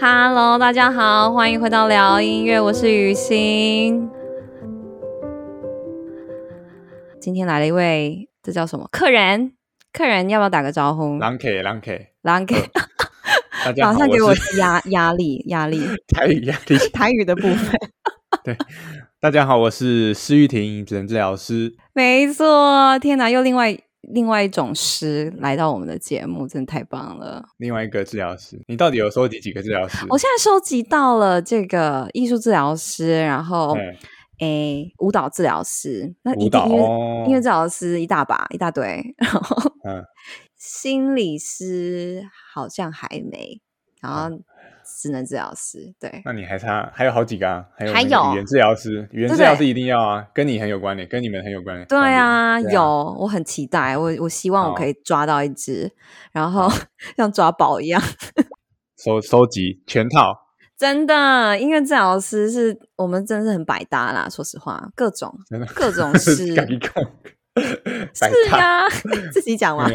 Hello，大家好，欢迎回到聊音乐，我是雨欣。今天来了一位，这叫什么？客人，客人要不要打个招呼？狼 K，狼 K，狼 K，大家好，马上给我压压力，压力，台语压力，台语的部分。对，大家好，我是施玉婷，职能治疗师。没错，天哪，又另外另外一种师来到我们的节目，真的太棒了。另外一个治疗师，你到底有收集几个治疗师？我现在收集到了这个艺术治疗师，然后诶、欸，舞蹈治疗师，那舞蹈音乐音乐治疗师一大把一大堆，然后嗯，心理师好像还没，然后。嗯职能治疗师，对，那你还差还有好几个啊，还有语言治疗师，语言治疗师一定要啊，跟你很有关联，跟你们很有关联。对啊，有，我很期待，我我希望我可以抓到一只，然后 像抓宝一样，收收集全套。真的，音乐治疗师是我们真的是很百搭啦，说实话，各种各种师，是呀，自己讲嘛。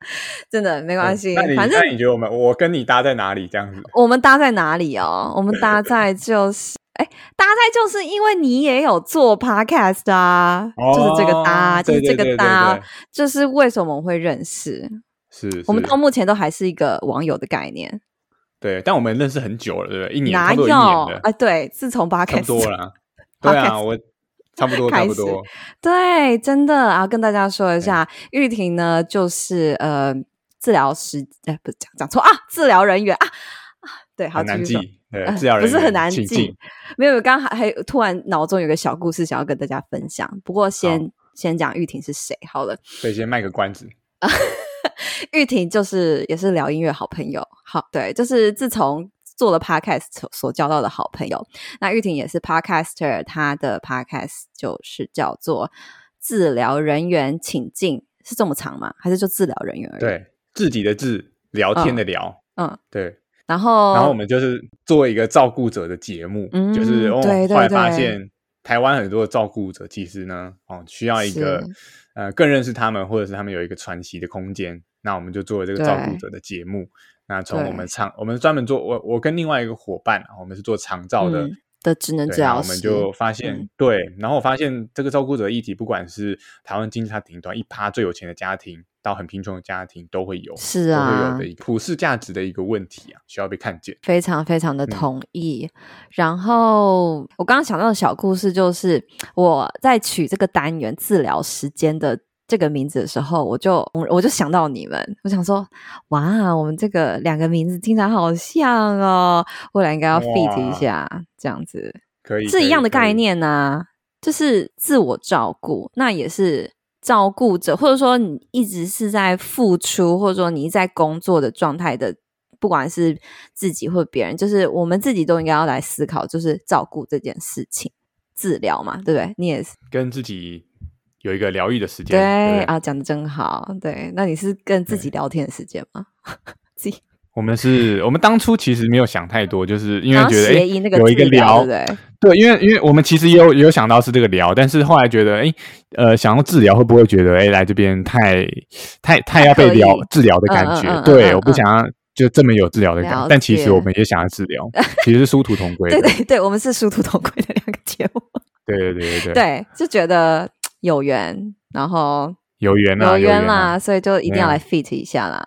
真的没关系，反正你觉得我们我跟你搭在哪里？这样子，我们搭在哪里哦？我们搭在就是，哎，搭在就是因为你也有做 podcast 啊，哦、就是这个搭，就是这个搭，就是为什么我们会认识？是，是，我们到目前都还是一个网友的概念。对，但我们认识很久了，对不对？一年哪有？哎、呃，对，自从 podcast 多了，对啊，我。差不多，差不多。对，真的啊，跟大家说一下，玉婷呢，就是呃，治疗师，哎，不是讲讲错啊，治疗人员啊啊，对，好难记，对，治疗人员、呃、不是很难记，没有，刚还还突然脑中有个小故事想要跟大家分享，不过先先讲玉婷是谁好了，所以先卖个关子。玉婷就是也是聊音乐好朋友，好，对，就是自从。做了 podcast 所交到的好朋友，那玉婷也是 podcaster，她的 podcast 就是叫做“治疗人员请进”，是这么长吗？还是就治疗人员而已？对，自己的治，聊天的聊，嗯，对。然后，然后我们就是做一个照顾者的节目，嗯、就是哦，对对对，后来发现台湾很多的照顾者其实呢，哦，需要一个呃更认识他们，或者是他们有一个喘息的空间，那我们就做了这个照顾者的节目。那从我们长，我们专门做我我跟另外一个伙伴，我们是做长照的、嗯、的职能治疗师，我们就发现、嗯、对，然后我发现这个照顾者议题，不管是台湾经济它顶端一趴最有钱的家庭，到很贫穷的家庭，都会有，是啊，都会有的一个普世价值的一个问题啊，需要被看见。非常非常的同意。嗯、然后我刚刚想到的小故事，就是我在取这个单元治疗时间的。这个名字的时候，我就我就想到你们，我想说，哇，我们这个两个名字听起来好像哦，未来应该要 fit 一下，这样子，可以是一样的概念呢、啊，就是自我照顾，那也是照顾者，或者说你一直是在付出，或者说你在工作的状态的，不管是自己或别人，就是我们自己都应该要来思考，就是照顾这件事情，治疗嘛，对不对？你也是跟自己。有一个疗愈的时间，对，啊，讲的真好。对，那你是跟自己聊天的时间吗？自己，我们是我们当初其实没有想太多，就是因为觉得哎，有一个聊，对，对，因为因为我们其实也有有想到是这个聊，但是后来觉得哎，呃，想要治疗会不会觉得哎，来这边太太太要被疗治疗的感觉？嗯嗯、对、嗯，我不想要就这么有治疗的感觉，但其实我们也想要治疗，其实是殊途同归。对对对，我们是殊途同归的两个节目。对对对对对，对，就觉得。有缘，然后有缘啊，有缘啦，所以就一定要来 fit 一下啦。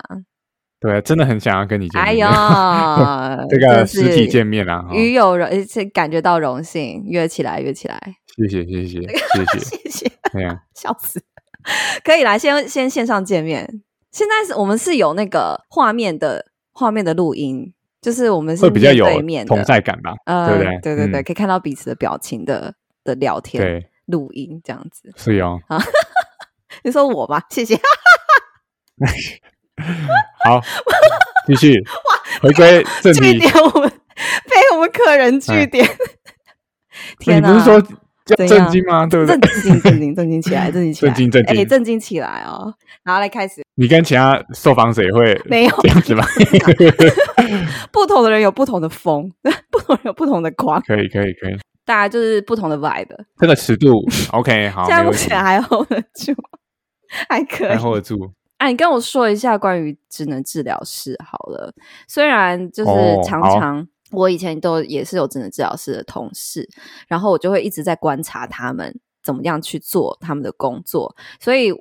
对，真的很想要跟你见面。哎呦，这个实体见面啊，与有荣，感觉到荣幸，约起来，约起来。谢谢，谢谢，谢谢，谢谢。笑死。可以来，先先线上见面。现在是我们是有那个画面的画面的录音，就是我们是会比较有同在感吧？呃，对不对？对对对，可以看到彼此的表情的的聊天。对。录音这样子是哦，啊，你说我吧，谢谢。好，继续。哇，回归正题，句点我们被我们客人据点。天哪，你不是说叫正经吗？对不对？震惊，震惊，震惊起来，震惊起来，震惊，震惊，哎，震惊起来哦。然后来开始。你跟其他受访者也会没有这样子吧？不同的人有不同的风，不同人有不同的框。可以，可以，可以。大家就是不同的 vibe，这个尺度 OK 好，这样目前还 hold 得住，还可以。还 hold 得住。哎，你跟我说一下关于职能治疗师好了。虽然就是常常、哦、我以前都也是有职能治疗师的同事，然后我就会一直在观察他们怎么样去做他们的工作，所以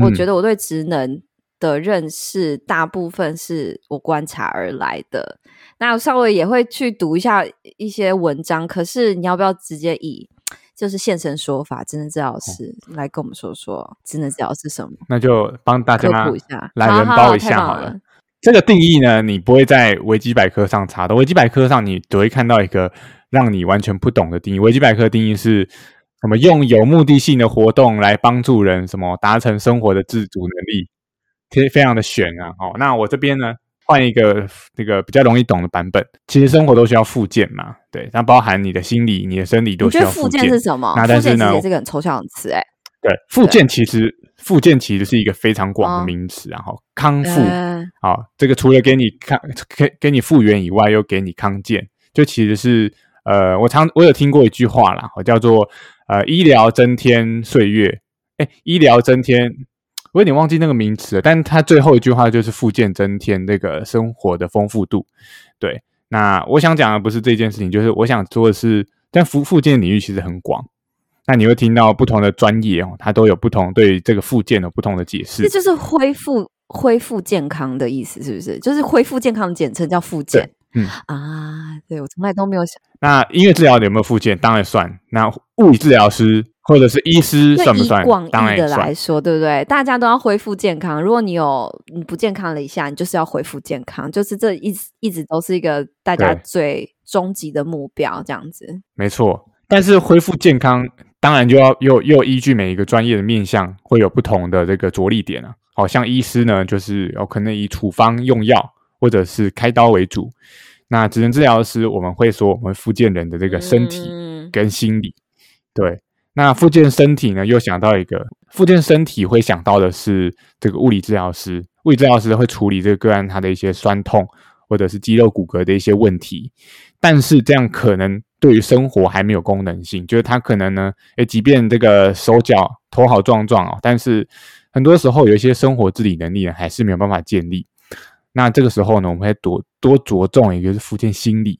我觉得我对职能的认识大部分是我观察而来的。那我稍微也会去读一下一些文章，可是你要不要直接以就是现身说法，职能治疗师来跟我们说说职能治疗是什么？那就帮大家科普一下，来人包一下好了。好好好了这个定义呢，你不会在维基百科上查的，维基百科上你只会看到一个让你完全不懂的定义。维基百科定义是什么？用有目的性的活动来帮助人什么达成生活的自主能力，其实非常的玄啊。好，那我这边呢？换一个那个比较容易懂的版本，其实生活都需要复健嘛，对，那包含你的心理、你的生理都需要复健。是什么？那但是呢，也是个很抽象的词，哎，对，复健其实复健其实是一个非常广的名词，然后康复，好，这个除了给你康给给你复原以外，又给你康健，就其实是呃，我常我有听过一句话啦，我叫做呃，医疗增添岁月，哎，医疗增添。我有点忘记那个名词了，但他最后一句话就是复健增添那个生活的丰富度。对，那我想讲的不是这件事情，就是我想说的是，但复复健领域其实很广。那你会听到不同的专业哦，它都有不同对这个复健的不同的解释。这就是恢复恢复健康的意思，是不是？就是恢复健康的简称叫复健。嗯啊，对，我从来都没有想。那音乐治疗有没有复健？当然算。那物理治疗师。或者是医师算不算？广义的来说，对不对？大家都要恢复健康。如果你有你不健康了一下，你就是要恢复健康，就是这一直一直都是一个大家最终极的目标，这样子。没错，但是恢复健康当然就要又又依据每一个专业的面向，会有不同的这个着力点啊。好像医师呢，就是有可能以处方用药或者是开刀为主。那职能治疗师，我们会说我们复健人的这个身体跟心理，嗯、对。那复健身体呢？又想到一个复健身体会想到的是这个物理治疗师。物理治疗师会处理这个个案他的一些酸痛或者是肌肉骨骼的一些问题，但是这样可能对于生活还没有功能性，就是他可能呢，诶，即便这个手脚头好壮壮哦，但是很多时候有一些生活自理能力呢还是没有办法建立。那这个时候呢，我们会多多着重一个是复健心理，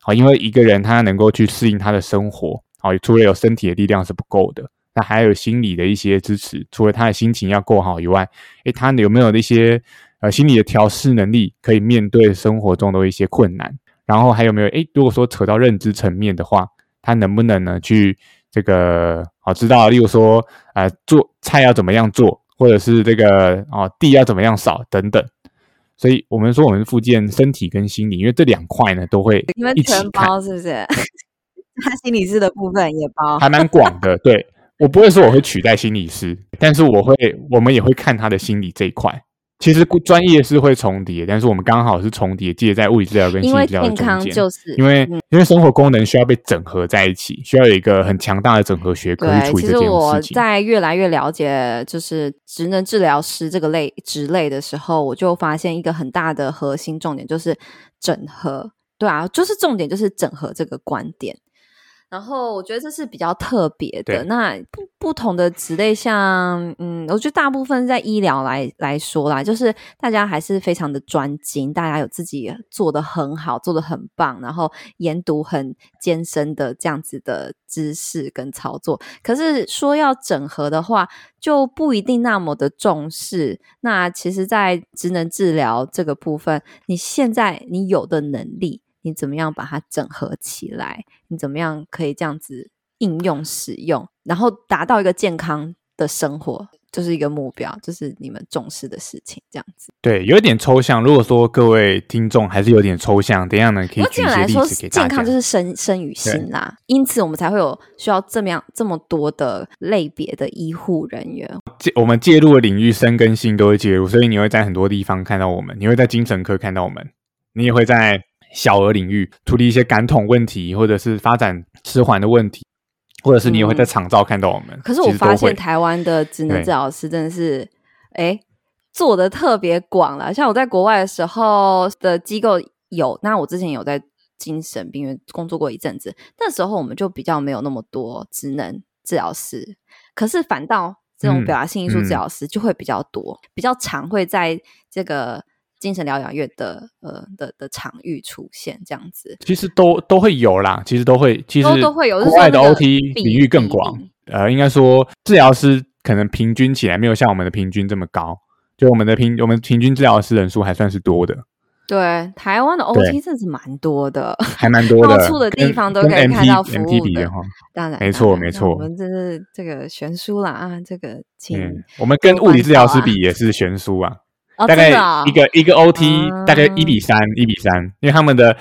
好，因为一个人他能够去适应他的生活。好，除了有身体的力量是不够的，那还有心理的一些支持。除了他的心情要够好以外，诶，他有没有那些呃心理的调试能力，可以面对生活中的一些困难？然后还有没有诶，如果说扯到认知层面的话，他能不能呢去这个好知道，例如说呃做菜要怎么样做，或者是这个哦地要怎么样扫等等。所以我们说我们是复健身体跟心理，因为这两块呢都会一起看，全包是不是？他心理师的部分也包，还蛮广的。对，我不会说我会取代心理师，但是我会，我们也会看他的心理这一块。其实专业是会重叠，但是我们刚好是重叠，介在物理治疗跟心理治疗中间。因为健康就是因为、嗯、因为生活功能需要被整合在一起，需要有一个很强大的整合学科去处理这件事情。其实我在越来越了解就是职能治疗师这个类职类的时候，我就发现一个很大的核心重点就是整合。对啊，就是重点就是整合这个观点。然后我觉得这是比较特别的。那不不同的职类像，像嗯，我觉得大部分在医疗来来说啦，就是大家还是非常的专精，大家有自己做得很好，做得很棒，然后研读很艰深的这样子的知识跟操作。可是说要整合的话，就不一定那么的重视。那其实，在职能治疗这个部分，你现在你有的能力。你怎么样把它整合起来？你怎么样可以这样子应用使用，然后达到一个健康的生活，就是一个目标，就是你们重视的事情，这样子。对，有点抽象。如果说各位听众还是有点抽象，等一下呢可以举一些例子给大家。说健康就是身身与心啦，因此我们才会有需要这么样这么多的类别的医护人员。我们介入的领域，身跟心都会介入，所以你会在很多地方看到我们，你会在精神科看到我们，你也会在。小额领域处理一些感统问题，或者是发展迟缓的问题，或者是你也会在厂照看到我们。嗯、可是我发现台湾的职能治疗师真的是，哎，做的特别广了。像我在国外的时候的机构有，那我之前有在精神病院工作过一阵子，那时候我们就比较没有那么多职能治疗师。可是反倒这种表达性艺术治疗师就会比较多，嗯、比较常会在这个精神疗养院的呃的的场域出现这样子。其实都都会有啦，其实都会，其实都会有。国外的 OT 领域更广，呃，应该说治疗师可能平均起来没有像我们的平均这么高，就我们的平我们平均治疗师人数还算是多的。对，台湾的 OT 真的是蛮多的，还蛮多的，到处的地方都可以看到服务的。当然，没错没错，我们这是这个悬殊啦啊，这个请、嗯、我们跟物理治疗师比也是悬殊啊，哦、大概一个、哦、一个 OT 大概一比三一比三，因为他们的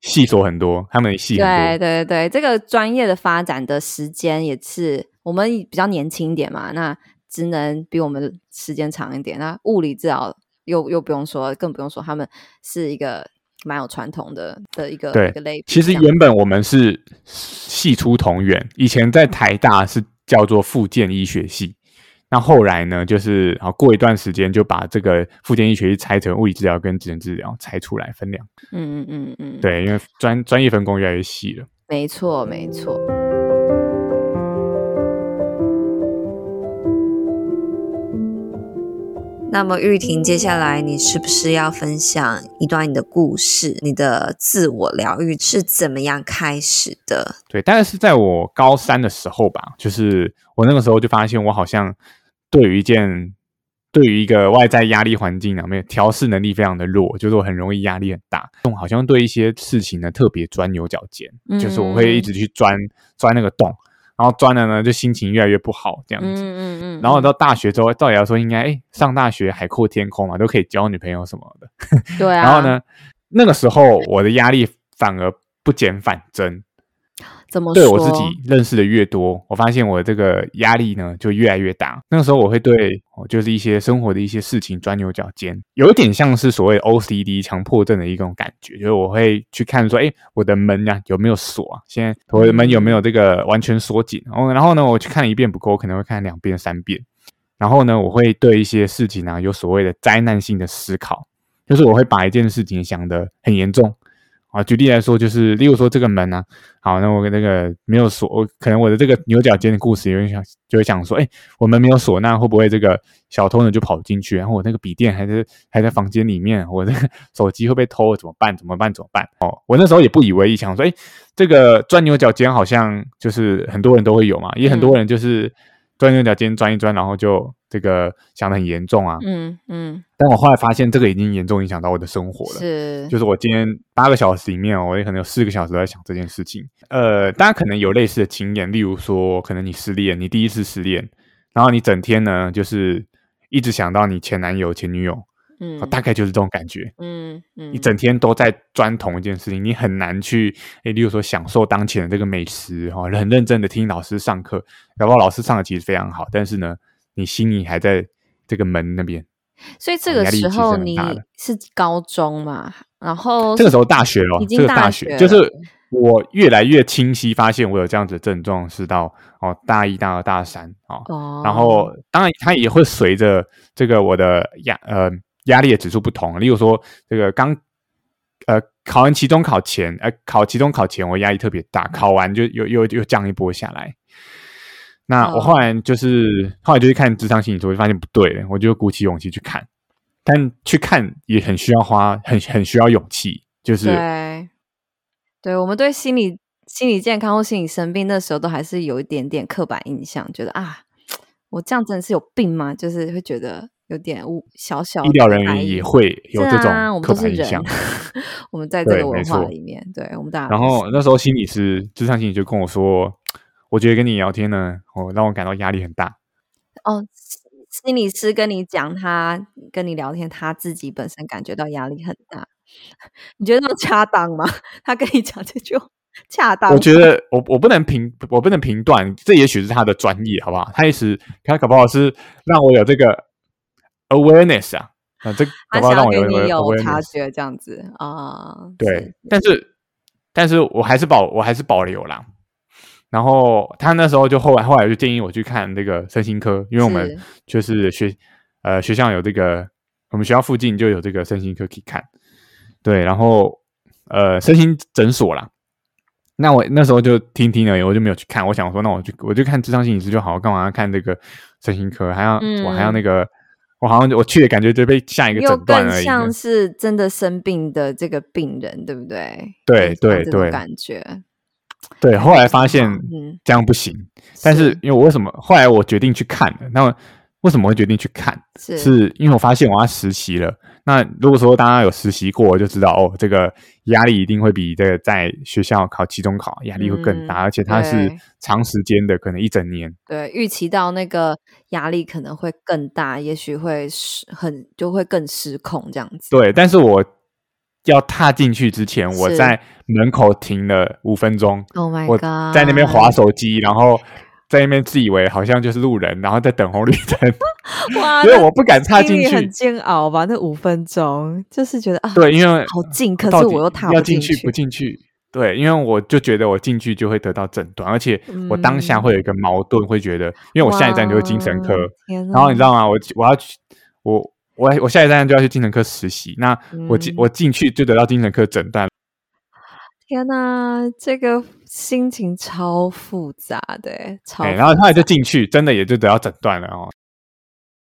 系数很多，他们的系很多。对对对，这个专业的发展的时间也是我们比较年轻一点嘛，那只能比我们时间长一点，那物理治疗。又又不用说，更不用说，他们是一个蛮有传统的的一个对一个类。其实原本我们是系出同源，以前在台大是叫做复健医学系，那后来呢，就是啊过一段时间就把这个复健医学系拆成物理治疗跟职能治疗拆出来分两。嗯嗯嗯嗯，对，因为专专业分工越来越细了。没错，没错。那么玉婷，接下来你是不是要分享一段你的故事？你的自我疗愈是怎么样开始的？对，大概是在我高三的时候吧，就是我那个时候就发现，我好像对于一件，对于一个外在压力环境里面调试能力非常的弱，就是我很容易压力很大，好像对一些事情呢特别钻牛角尖，嗯、就是我会一直去钻钻那个洞。然后钻了呢，就心情越来越不好，这样子。嗯嗯嗯。然后到大学之后，照理来说应该，哎，上大学海阔天空嘛，都可以交女朋友什么的。对啊。然后呢，那个时候我的压力反而不减反增。怎么？对我自己认识的越多，我发现我这个压力呢就越来越大。那个时候我会对，就是一些生活的一些事情钻牛角尖，有点像是所谓 OCD 强迫症的一种感觉，就是我会去看说，哎，我的门呀、啊、有没有锁啊？现在我的门有没有这个完全锁紧？然后，然后呢，我去看一遍不够，我可能会看两遍、三遍。然后呢，我会对一些事情呢、啊、有所谓的灾难性的思考，就是我会把一件事情想得很严重。啊，举例来说，就是例如说这个门啊，好，那我那个没有锁，我可能我的这个牛角尖的故事，有人想就会想说，哎，我门没有锁，那会不会这个小偷呢就跑进去？然后我那个笔电还在还在房间里面，我这个 手机会被偷，怎么办？怎么办？怎么办？哦，我那时候也不以为意，想说，哎，这个钻牛角尖好像就是很多人都会有嘛，也很多人就是钻牛角尖钻一钻，然后就。这个想的很严重啊，嗯嗯，但我后来发现这个已经严重影响到我的生活了，是，就是我今天八个小时里面，我也可能有四个小时都在想这件事情。呃，大家可能有类似的经验，例如说，可能你失恋，你第一次失恋，然后你整天呢就是一直想到你前男友、前女友。嗯，大概就是这种感觉。嗯嗯，你整天都在钻同一件事情，你很难去，诶，例如说享受当前的这个美食，哈，很认真的听老师上课，然后老师上的其实非常好，但是呢。你心里还在这个门那边，所以这个时候你是高中嘛？然后这个时候大学了，这个大学就是我越来越清晰发现我有这样子的症状，是到哦大一、大二、大三哦，哦然后当然它也会随着这个我的压呃压力的指数不同，例如说这个刚呃考完期中考前，呃考期中考前我压力特别大，考完就又又又降一波下来。那我后来就是、哦、后来就去看咨商心理，我就发现不对，我就鼓起勇气去看，但去看也很需要花很很需要勇气，就是对，对我们对心理心理健康或心理生病那时候都还是有一点点刻板印象，觉得啊，我这样真的是有病吗？就是会觉得有点小小的医疗人员也会有这种刻板印象，我们，我们在这个文化里面，对，对我们大家。然后那时候心理师智商心理就跟我说。我觉得跟你聊天呢，哦，让我感到压力很大。哦，心理师跟你讲，他跟你聊天，他自己本身感觉到压力很大。你觉得那恰当吗？他跟你讲这就恰当？我觉得我我不能评，我不能评断，这也许是他的专业，好不好？他意思他搞不好是让我有这个 awareness 啊，啊，这搞不好让我有你有察觉这样子啊。对，但是但是我还是保我还是保留啦。然后他那时候就后来后来就建议我去看那个身心科，因为我们就是学呃学校有这个，我们学校附近就有这个身心科可以看，对，然后呃身心诊所啦。那我那时候就听听而已，我就没有去看。我想说，那我就我就看智商心理师就好，干嘛要看这个身心科，还要、嗯、我还要那个，我好像我去的感觉就被下一个诊断而已，像是真的生病的这个病人，对不对？对对对，感觉。对，后来发现这样不行，嗯、但是因为我为什么后来我决定去看了，那为什么会决定去看？是，是因为我发现我要实习了。那如果说大家有实习过，就知道哦，这个压力一定会比这个在学校考期中考压力会更大，嗯、而且它是长时间的，可能一整年。对，预期到那个压力可能会更大，也许会失很就会更失控这样子。对，但是我要踏进去之前，我在门口停了五分钟。Oh my god！我在那边划手机，然后。在那边自以为好像就是路人，然后在等红绿灯，哇！所以我不敢踏进去，很煎熬吧？那五分钟就是觉得啊，对，因为好近，可是我又踏不进去，不进去。对，因为我就觉得我进去就会得到诊断，而且我当下会有一个矛盾，会觉得，因为我下一站就是精神科，然后你知道吗？我我要去，我我我下一站就要去精神科实习，那我进我进去就得到精神科诊断。天呐，这个心情超复杂的，超。欸，然后后来就进去，真的也就得到诊断了哦。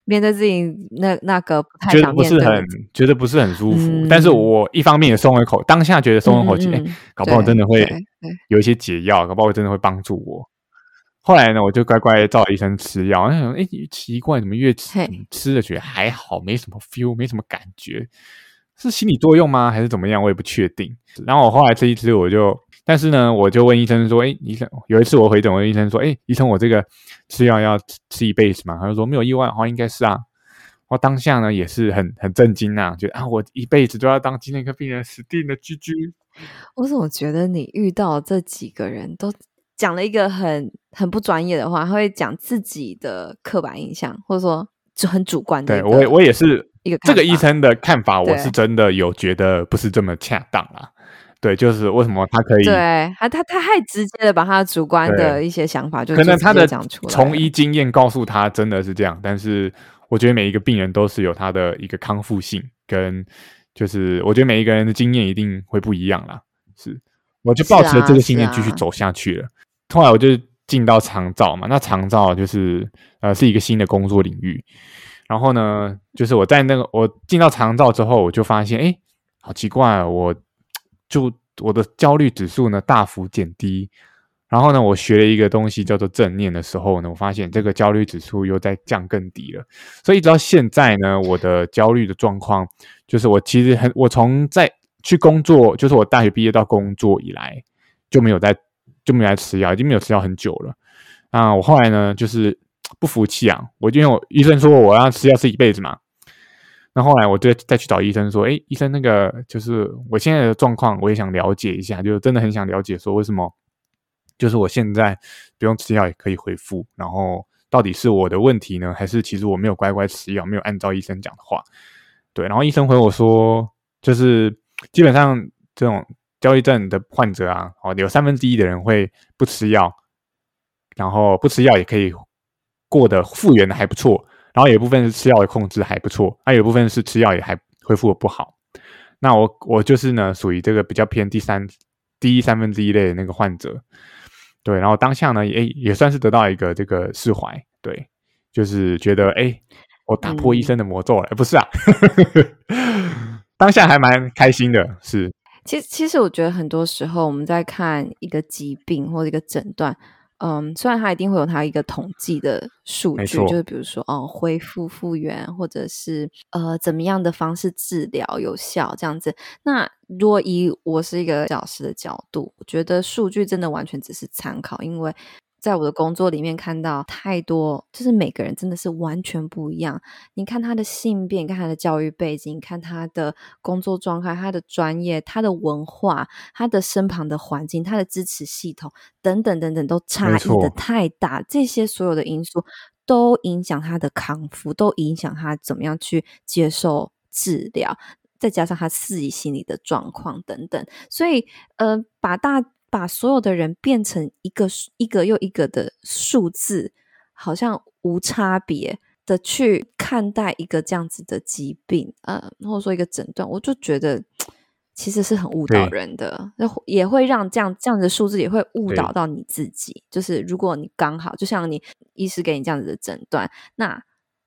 面对自己那那个不太觉得不是很觉得不是很舒服，嗯、但是我一方面也松了口，当下觉得松了口气，哎、嗯欸，搞不好真的会有一些解药，搞不好真的会帮助我。后来呢，我就乖乖照医生吃药，哎、欸，奇怪，怎么越吃吃了觉得还好，没什么 feel，没什么感觉。是心理作用吗？还是怎么样？我也不确定。然后我后来吃一吃，我就，但是呢，我就问医生说：“哎，医生，有一次我回诊，我问医生说：‘哎，医生，我这个吃药要吃一辈子吗？’他就说：‘没有意外的话，应该是啊。’我当下呢也是很很震惊啊，觉得啊，我一辈子都要当精神科病人，死定了居居。我怎么觉得你遇到这几个人都讲了一个很很不专业的话，他会讲自己的刻板印象，或者说就很主观的。对我，我也是一个。这个医生的看法，我是真的有觉得不是这么恰当啦。对，就是为什么他可以？对，他他他太直接的把他主观的一些想法就，就可能他的从医经验告诉他真的是这样，但是我觉得每一个病人都是有他的一个康复性，跟就是我觉得每一个人的经验一定会不一样啦。是，我就抱持了这个信念继续走下去了。后来我就进到长照嘛，那长照就是呃是一个新的工作领域。然后呢，就是我在那个我进到长照之后，我就发现，哎，好奇怪啊，我就我的焦虑指数呢大幅减低。然后呢，我学了一个东西叫做正念的时候呢，我发现这个焦虑指数又在降更低了。所以一直到现在呢，我的焦虑的状况就是我其实很，我从在去工作，就是我大学毕业到工作以来就没有在就没来吃药，已经没有吃药很久了。啊，我后来呢就是。不服气啊！我就因为我医生说我要吃药吃一辈子嘛，那后来我就再去找医生说，诶，医生那个就是我现在的状况，我也想了解一下，就真的很想了解说为什么，就是我现在不用吃药也可以恢复，然后到底是我的问题呢，还是其实我没有乖乖吃药，没有按照医生讲的话？对，然后医生回我说，就是基本上这种焦虑症的患者啊，哦，有三分之一的人会不吃药，然后不吃药也可以。过得复原的还不错，然后有一部分是吃药的控制还不错，还有一部分是吃药也还恢复的不好。那我我就是呢，属于这个比较偏第三、第一三分之一类的那个患者。对，然后当下呢，也也算是得到一个这个释怀。对，就是觉得哎，我打破医生的魔咒了，嗯、不是啊，当下还蛮开心的。是，其实其实我觉得很多时候我们在看一个疾病或者一个诊断。嗯，虽然它一定会有它一个统计的数据，就是比如说哦，恢复复原，或者是呃怎么样的方式治疗有效这样子。那如果以我是一个老师的角度，我觉得数据真的完全只是参考，因为。在我的工作里面看到太多，就是每个人真的是完全不一样。你看他的性别，你看他的教育背景，你看他的工作状态，他的专业，他的文化，他的身旁的环境，他的支持系统等等等等，都差异的太大。这些所有的因素都影响他的康复，都影响他怎么样去接受治疗，再加上他自己心理的状况等等。所以，呃，把大。把所有的人变成一个一个又一个的数字，好像无差别的去看待一个这样子的疾病，呃，或者说一个诊断，我就觉得其实是很误导人的，那也会让这样这样子的数字也会误导到你自己。就是如果你刚好就像你医师给你这样子的诊断，那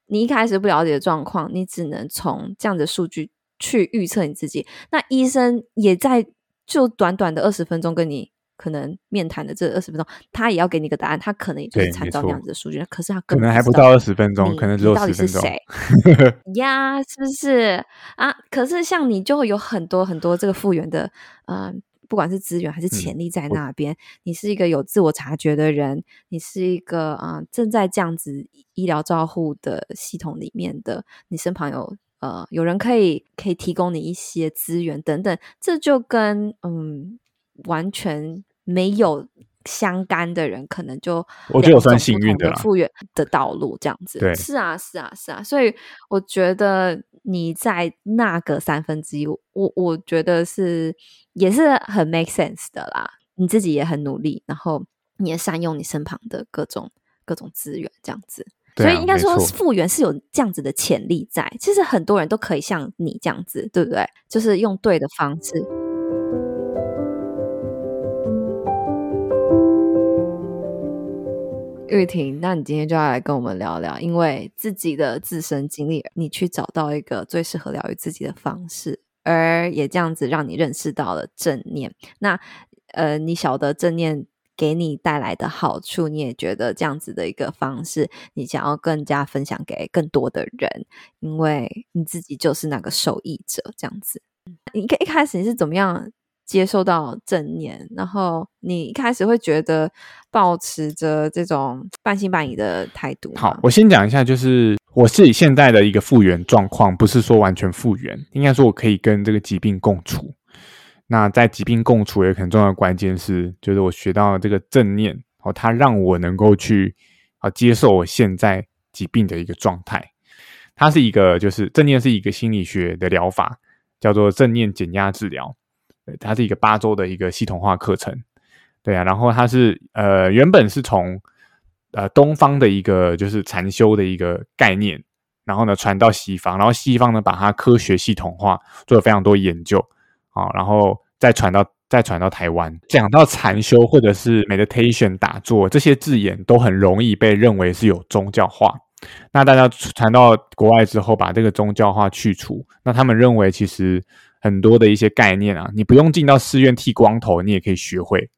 你一开始不了解的状况，你只能从这样的数据去预测你自己。那医生也在就短短的二十分钟跟你。可能面谈的这二十分钟，他也要给你个答案，他可能也就是参照那样子的数据，可是他可能还不到二十分钟，可能只有十分钟。你到底是谁呀？是不是啊？可是像你就会有很多很多这个复原的，嗯、呃，不管是资源还是潜力在那边。嗯、你是一个有自我察觉的人，你是一个啊、呃、正在这样子医疗照护的系统里面的，你身旁有呃有人可以可以提供你一些资源等等，这就跟嗯完全。没有相干的人，可能就我觉得我算幸运的复原的道路这样子。对，是啊，是啊，是啊。所以我觉得你在那个三分之一，我我觉得是也是很 make sense 的啦。你自己也很努力，然后你也善用你身旁的各种各种资源，这样子。所以应该说复原是有这样子的潜力在。其实很多人都可以像你这样子，对不对？就是用对的方式。玉婷，那你今天就要来跟我们聊聊，因为自己的自身经历，你去找到一个最适合疗愈自己的方式，而也这样子让你认识到了正念。那呃，你晓得正念给你带来的好处，你也觉得这样子的一个方式，你想要更加分享给更多的人，因为你自己就是那个受益者，这样子。你一一开始你是怎么样？接受到正念，然后你一开始会觉得保持着这种半信半疑的态度。好，我先讲一下，就是我自己现在的一个复原状况，不是说完全复原，应该说我可以跟这个疾病共处。那在疾病共处，也很重要的关键是，就是我学到了这个正念，哦，它让我能够去啊接受我现在疾病的一个状态。它是一个，就是正念是一个心理学的疗法，叫做正念减压治疗。它是一个八周的一个系统化课程，对啊，然后它是呃原本是从呃东方的一个就是禅修的一个概念，然后呢传到西方，然后西方呢把它科学系统化，做了非常多研究。啊，然后再传到再传到台湾，讲到禅修或者是 meditation 打坐这些字眼都很容易被认为是有宗教化，那大家传到国外之后，把这个宗教化去除，那他们认为其实。很多的一些概念啊，你不用进到寺院剃光头，你也可以学会。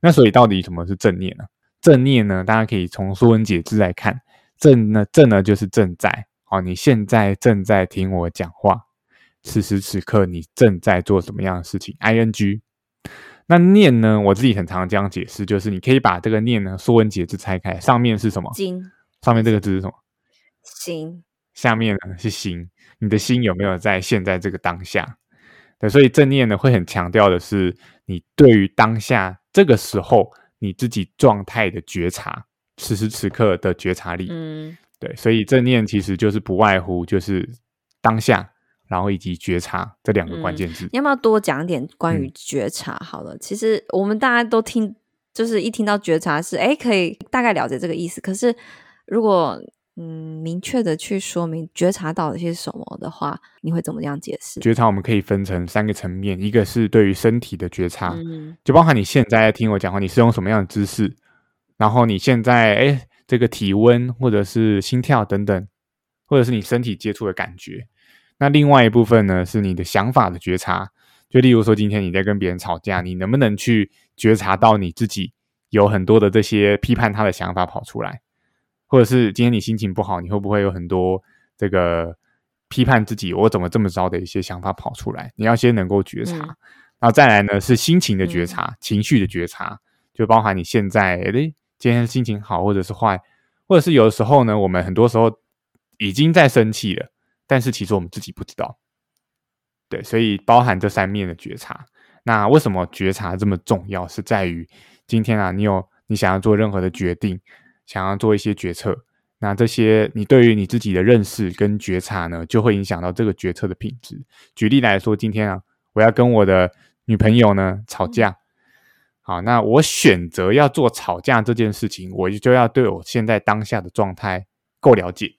那所以到底什么是正念呢？正念呢，大家可以从《说文解字》来看，正呢，正呢就是正在。好，你现在正在听我讲话，此时此刻你正在做什么样的事情？ing。那念呢，我自己很常这样解释，就是你可以把这个念呢，《说文解字》拆开，上面是什么？经。上面这个字是什么？心。下面呢是心。你的心有没有在现在这个当下？对，所以正念呢会很强调的是你对于当下这个时候你自己状态的觉察，此时此刻的觉察力。嗯，对，所以正念其实就是不外乎就是当下，然后以及觉察这两个关键字。嗯，你要不要多讲一点关于觉察？好了，嗯，其实我们大家都听，就是一听到觉察是哎，可以大概了解这个意思。可是如果嗯，明确的去说明觉察到了些什么的话，你会怎么样解释？觉察我们可以分成三个层面，一个是对于身体的觉察，嗯，就包含你现在听我讲话，你是用什么样的姿势，然后你现在哎这个体温或者是心跳等等，或者是你身体接触的感觉。那另外一部分呢，是你的想法的觉察，就例如说今天你在跟别人吵架，你能不能去觉察到你自己有很多的这些批判他的想法跑出来？或者是今天你心情不好，你会不会有很多这个批判自己，我怎么这么糟的一些想法跑出来？你要先能够觉察，嗯、然后再来呢是心情的觉察、嗯、情绪的觉察，就包含你现在诶今天心情好或者是坏，或者是有的时候呢，我们很多时候已经在生气了，但是其实我们自己不知道。对，所以包含这三面的觉察。那为什么觉察这么重要？是在于今天啊，你有你想要做任何的决定。想要做一些决策，那这些你对于你自己的认识跟觉察呢，就会影响到这个决策的品质。举例来说，今天啊，我要跟我的女朋友呢吵架，好，那我选择要做吵架这件事情，我就要对我现在当下的状态够了解。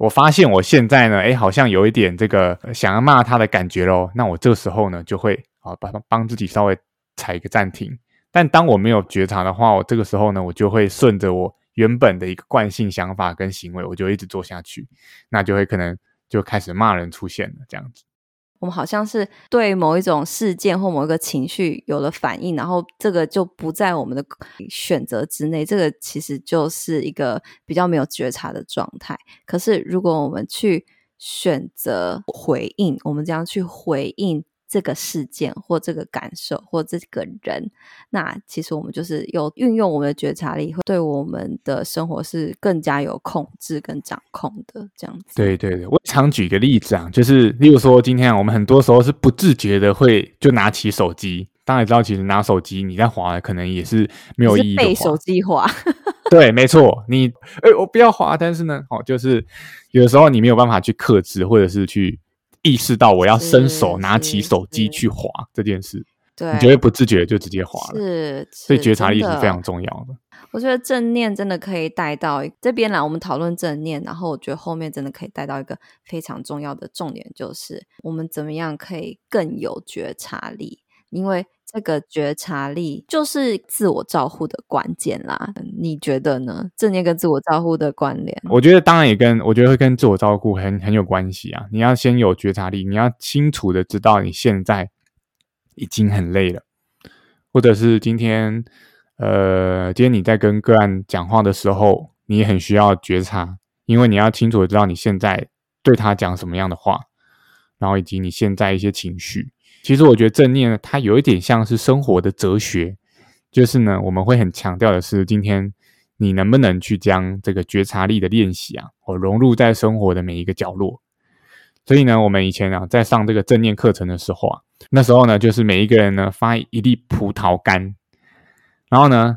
我发现我现在呢，哎，好像有一点这个想要骂他的感觉喽。那我这时候呢，就会啊，帮帮自己稍微踩一个暂停。但当我没有觉察的话，我这个时候呢，我就会顺着我原本的一个惯性想法跟行为，我就一直做下去，那就会可能就开始骂人出现了这样子。我们好像是对某一种事件或某一个情绪有了反应，然后这个就不在我们的选择之内。这个其实就是一个比较没有觉察的状态。可是如果我们去选择回应，我们这样去回应。这个事件或这个感受或这个人，那其实我们就是有运用我们的觉察力，会对我们的生活是更加有控制跟掌控的这样子。对对对，我常举个例子啊，就是例如说今天啊，我们很多时候是不自觉的会就拿起手机，当然知道其实拿手机你在滑，可能也是没有意义的。被手机滑，对，没错，你哎，我不要滑，但是呢，哦，就是有的时候你没有办法去克制，或者是去。意识到我要伸手拿起手机去滑这件事，对，你就会不自觉就直接滑了，是，所以觉察力是非常重要的。我觉得正念真的可以带到这边来，我们讨论正念，然后我觉得后面真的可以带到一个非常重要的重点，就是我们怎么样可以更有觉察力，因为。这个觉察力就是自我照护的关键啦，你觉得呢？正念跟自我照护的关联，我觉得当然也跟我觉得会跟自我照顾很很有关系啊。你要先有觉察力，你要清楚的知道你现在已经很累了，或者是今天呃，今天你在跟个案讲话的时候，你很需要觉察，因为你要清楚的知道你现在对他讲什么样的话，然后以及你现在一些情绪。其实我觉得正念呢，它有一点像是生活的哲学，就是呢，我们会很强调的是，今天你能不能去将这个觉察力的练习啊，哦，融入在生活的每一个角落。所以呢，我们以前啊，在上这个正念课程的时候啊，那时候呢，就是每一个人呢发一粒葡萄干，然后呢，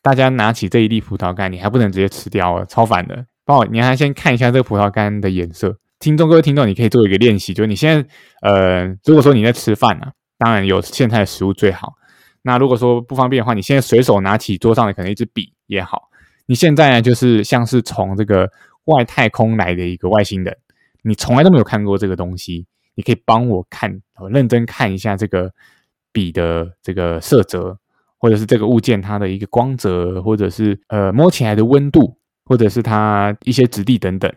大家拿起这一粒葡萄干，你还不能直接吃掉啊，超烦的。帮我，你还先看一下这个葡萄干的颜色。听众，各位听众，你可以做一个练习，就是你现在，呃，如果说你在吃饭啊，当然有现在的食物最好。那如果说不方便的话，你现在随手拿起桌上的可能一支笔也好。你现在呢，就是像是从这个外太空来的一个外星人，你从来都没有看过这个东西，你可以帮我看，我认真看一下这个笔的这个色泽，或者是这个物件它的一个光泽，或者是呃摸起来的温度，或者是它一些质地等等。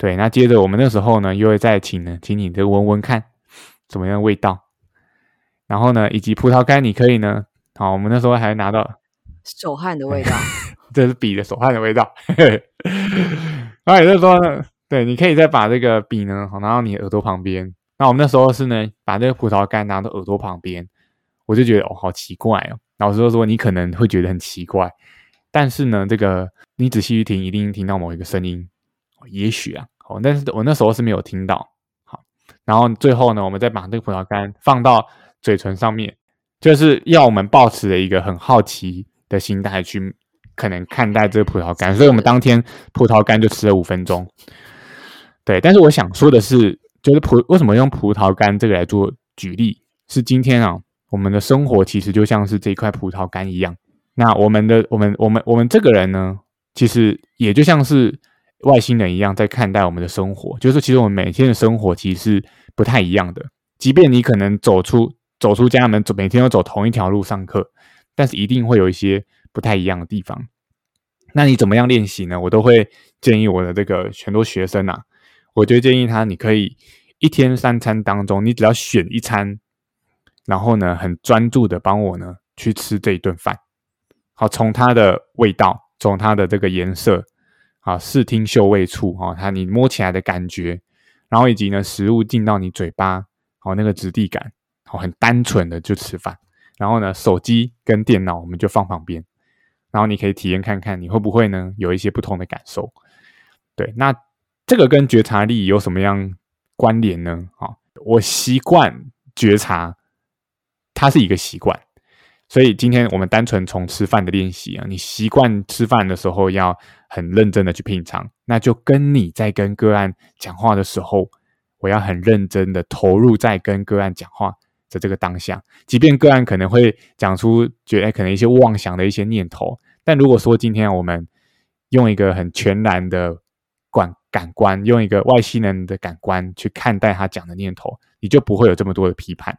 对，那接着我们那时候呢，又会再请呢，请你这个闻闻看怎么样的味道，然后呢，以及葡萄干，你可以呢，好，我们那时候还拿到手汗的味道，这是笔的手汗的味道。然后也就是说呢，对，你可以再把这个笔呢，好，拿到你耳朵旁边。那我们那时候是呢，把这个葡萄干拿到耳朵旁边，我就觉得哦，好奇怪哦。老师就说，你可能会觉得很奇怪，但是呢，这个你仔细去听，一定听到某一个声音。也许啊，好，但是我那时候是没有听到。好，然后最后呢，我们再把这个葡萄干放到嘴唇上面，就是要我们保持的一个很好奇的心态去可能看待这个葡萄干。所以我们当天葡萄干就吃了五分钟。对，但是我想说的是，就是葡为什么用葡萄干这个来做举例？是今天啊，我们的生活其实就像是这一块葡萄干一样。那我们的我们我们我们这个人呢，其实也就像是。外星人一样在看待我们的生活，就是，其实我们每天的生活其实是不太一样的。即便你可能走出走出家门，走每天都走同一条路上课，但是一定会有一些不太一样的地方。那你怎么样练习呢？我都会建议我的这个很多学生啊，我就建议他，你可以一天三餐当中，你只要选一餐，然后呢，很专注的帮我呢去吃这一顿饭。好，从它的味道，从它的这个颜色。啊，视听嗅味触，哈，它你摸起来的感觉，然后以及呢，食物进到你嘴巴，好，那个质地感，好，很单纯的就吃饭。然后呢，手机跟电脑我们就放旁边，然后你可以体验看看，你会不会呢有一些不同的感受？对，那这个跟觉察力有什么样关联呢？啊，我习惯觉察，它是一个习惯。所以今天我们单纯从吃饭的练习啊，你习惯吃饭的时候要很认真的去品尝，那就跟你在跟个案讲话的时候，我要很认真的投入在跟个案讲话的这个当下，即便个案可能会讲出觉得可能一些妄想的一些念头，但如果说今天我们用一个很全然的观感官，用一个外星人的感官去看待他讲的念头，你就不会有这么多的批判。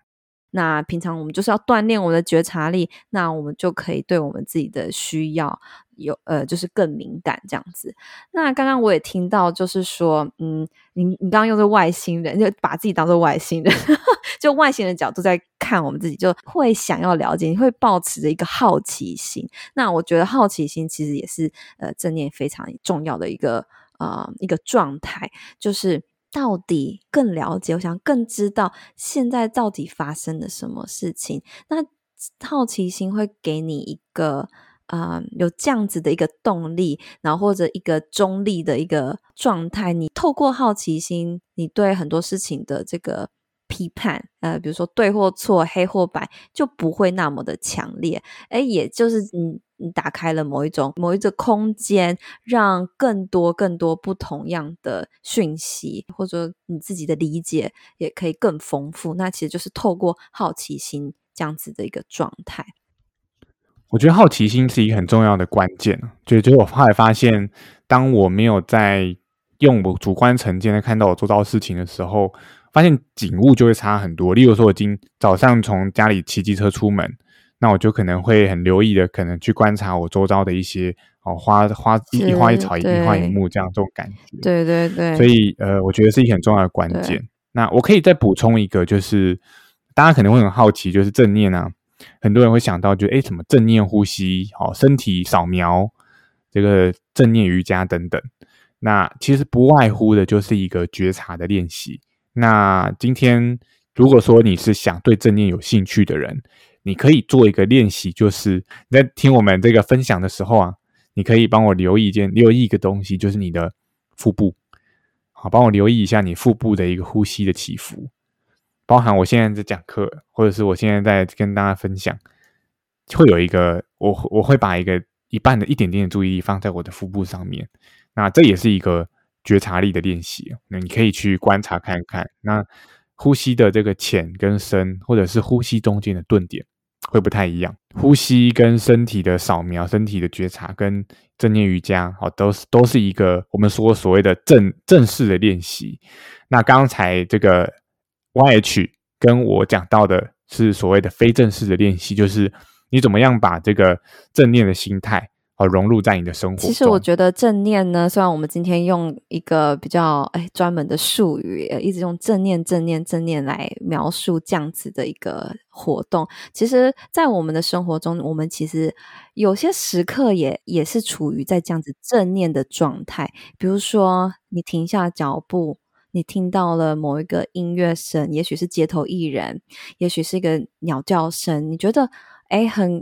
那平常我们就是要锻炼我们的觉察力，那我们就可以对我们自己的需要有呃，就是更敏感这样子。那刚刚我也听到，就是说，嗯，你你刚刚用的外星人，就把自己当做外星人，就外星人角度在看我们自己，就会想要了解，你会抱持着一个好奇心。那我觉得好奇心其实也是呃正念非常重要的一个呃一个状态，就是。到底更了解，我想更知道现在到底发生了什么事情。那好奇心会给你一个啊、有这样子的一个动力，然后或者一个中立的一个状态。你透过好奇心，你对很多事情的这个批判，呃，比如说对或错、黑或白，就不会那么的强烈。诶，也就是你。你打开了某一种某一个空间，让更多更多不同样的讯息，或者你自己的理解也可以更丰富。那其实就是透过好奇心这样子的一个状态。我觉得好奇心是一个很重要的关键。就就是我后来发现，当我没有在用我主观成见来看到我做到事情的时候，发现景物就会差很多。例如说，我今早上从家里骑机车出门。那我就可能会很留意的，可能去观察我周遭的一些哦花花一一花一草一花一木这样这种感觉。对对对。所以呃，我觉得是一个很重要的关键。那我可以再补充一个，就是大家可能会很好奇，就是正念啊，很多人会想到就诶什么正念呼吸，哦身体扫描，这个正念瑜伽等等。那其实不外乎的就是一个觉察的练习。那今天如果说你是想对正念有兴趣的人，你可以做一个练习，就是在听我们这个分享的时候啊，你可以帮我留意一件、留意一个东西，就是你的腹部，好，帮我留意一下你腹部的一个呼吸的起伏，包含我现在在讲课，或者是我现在在跟大家分享，会有一个我我会把一个一半的一点点的注意力放在我的腹部上面，那这也是一个觉察力的练习，那你可以去观察看看，那呼吸的这个浅跟深，或者是呼吸中间的顿点。会不太一样，呼吸跟身体的扫描、身体的觉察，跟正念瑜伽，好，都是都是一个我们说所谓的正正式的练习。那刚才这个 YH 跟我讲到的是所谓的非正式的练习，就是你怎么样把这个正念的心态。融入在你的生活。其实我觉得正念呢，虽然我们今天用一个比较哎专门的术语，一直用正念、正念、正念来描述这样子的一个活动，其实，在我们的生活中，我们其实有些时刻也也是处于在这样子正念的状态。比如说，你停下脚步，你听到了某一个音乐声，也许是街头艺人，也许是一个鸟叫声，你觉得？哎，很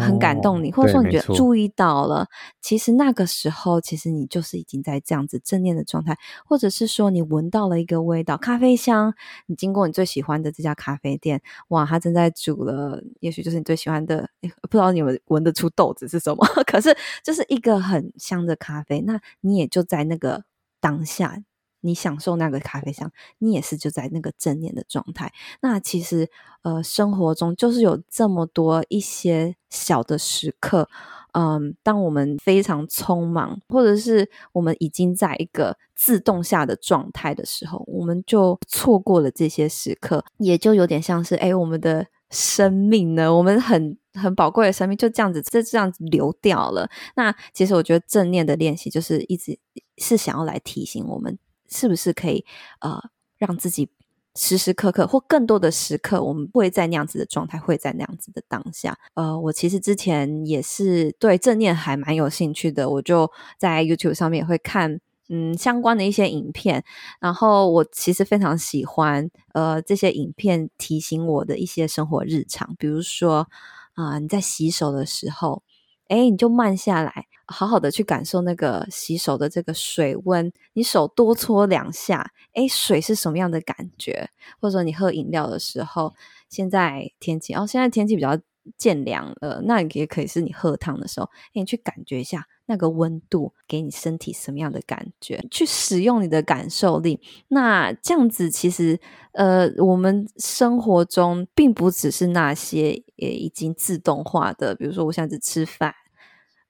很感动你，或者说你觉得注意到了，其实那个时候，其实你就是已经在这样子正念的状态，或者是说你闻到了一个味道，咖啡香，你经过你最喜欢的这家咖啡店，哇，他正在煮了，也许就是你最喜欢的，不知道你们闻得出豆子是什么，可是就是一个很香的咖啡，那你也就在那个当下。你享受那个咖啡香，你也是就在那个正念的状态。那其实，呃，生活中就是有这么多一些小的时刻，嗯，当我们非常匆忙，或者是我们已经在一个自动下的状态的时候，我们就错过了这些时刻，也就有点像是，哎，我们的生命呢，我们很很宝贵的生命就这样子，就这样子流掉了。那其实我觉得正念的练习就是一直是想要来提醒我们。是不是可以呃，让自己时时刻刻或更多的时刻，我们不会在那样子的状态，会在那样子的当下。呃，我其实之前也是对正念还蛮有兴趣的，我就在 YouTube 上面也会看嗯相关的一些影片，然后我其实非常喜欢呃这些影片提醒我的一些生活日常，比如说啊、你在洗手的时候，诶，你就慢下来。好好的去感受那个洗手的这个水温，你手多搓两下，诶，水是什么样的感觉？或者你喝饮料的时候，现在天气哦，现在天气比较渐凉了，那也可以是你喝汤的时候，你去感觉一下那个温度给你身体什么样的感觉？去使用你的感受力。那这样子其实，呃，我们生活中并不只是那些也已经自动化的，比如说我现在只吃饭。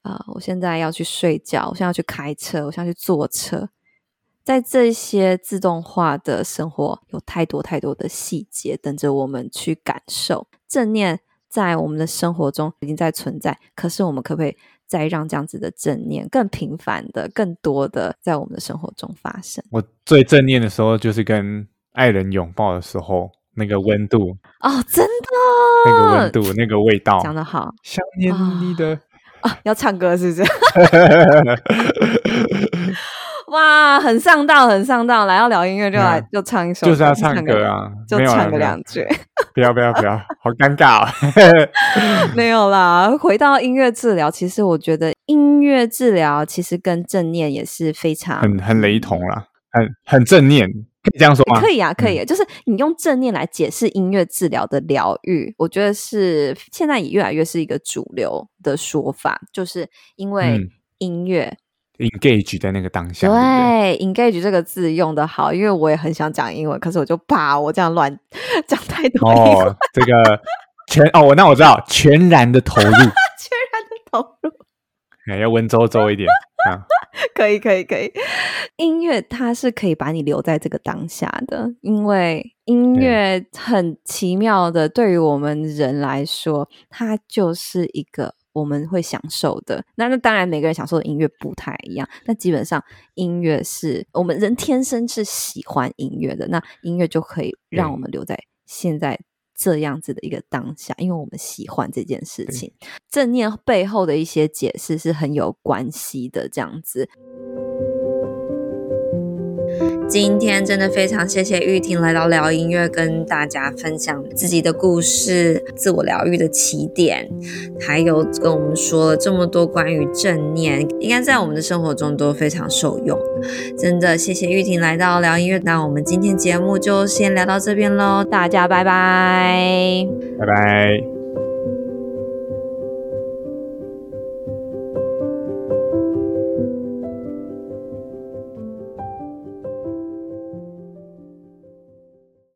啊、呃！我现在要去睡觉，我现在要去开车，我现在要去坐车。在这些自动化的生活，有太多太多的细节等着我们去感受。正念在我们的生活中已经在存在，可是我们可不可以再让这样子的正念更频繁的、更多的在我们的生活中发生？我最正念的时候，就是跟爱人拥抱的时候，那个温度哦，真的，那个温度，那个味道，讲得好，想念你的。要唱歌是不是？哇，很上道，很上道。来要聊音乐，就来、嗯、就唱一首，就是要唱歌啊，就唱个两句。不要不要不要，好尴尬啊！没有啦，回到音乐治疗，其实我觉得音乐治疗其实跟正念也是非常很很雷同啦，很很正念。可以这样说吗？可以啊，可以。嗯、就是你用正念来解释音乐治疗的疗愈，我觉得是现在也越来越是一个主流的说法。就是因为音乐、嗯、engage 在那个当下，对，对，engage 这个字用的好，因为我也很想讲英文，可是我就怕我这样乱讲太多。哦，这个 全哦，那我知道，全然的投入，全然的投入，哎，要文绉绉一点。啊、可以可以可以，音乐它是可以把你留在这个当下的，因为音乐很奇妙的，对于我们人来说，它就是一个我们会享受的。那那当然，每个人享受的音乐不太一样，但基本上音乐是我们人天生是喜欢音乐的，那音乐就可以让我们留在现在。这样子的一个当下，因为我们喜欢这件事情，正念背后的一些解释是很有关系的。这样子。今天真的非常谢谢玉婷来到聊音乐，跟大家分享自己的故事、自我疗愈的起点，还有跟我们说了这么多关于正念，应该在我们的生活中都非常受用。真的谢谢玉婷来到聊音乐，那我们今天节目就先聊到这边喽，大家拜拜，拜拜。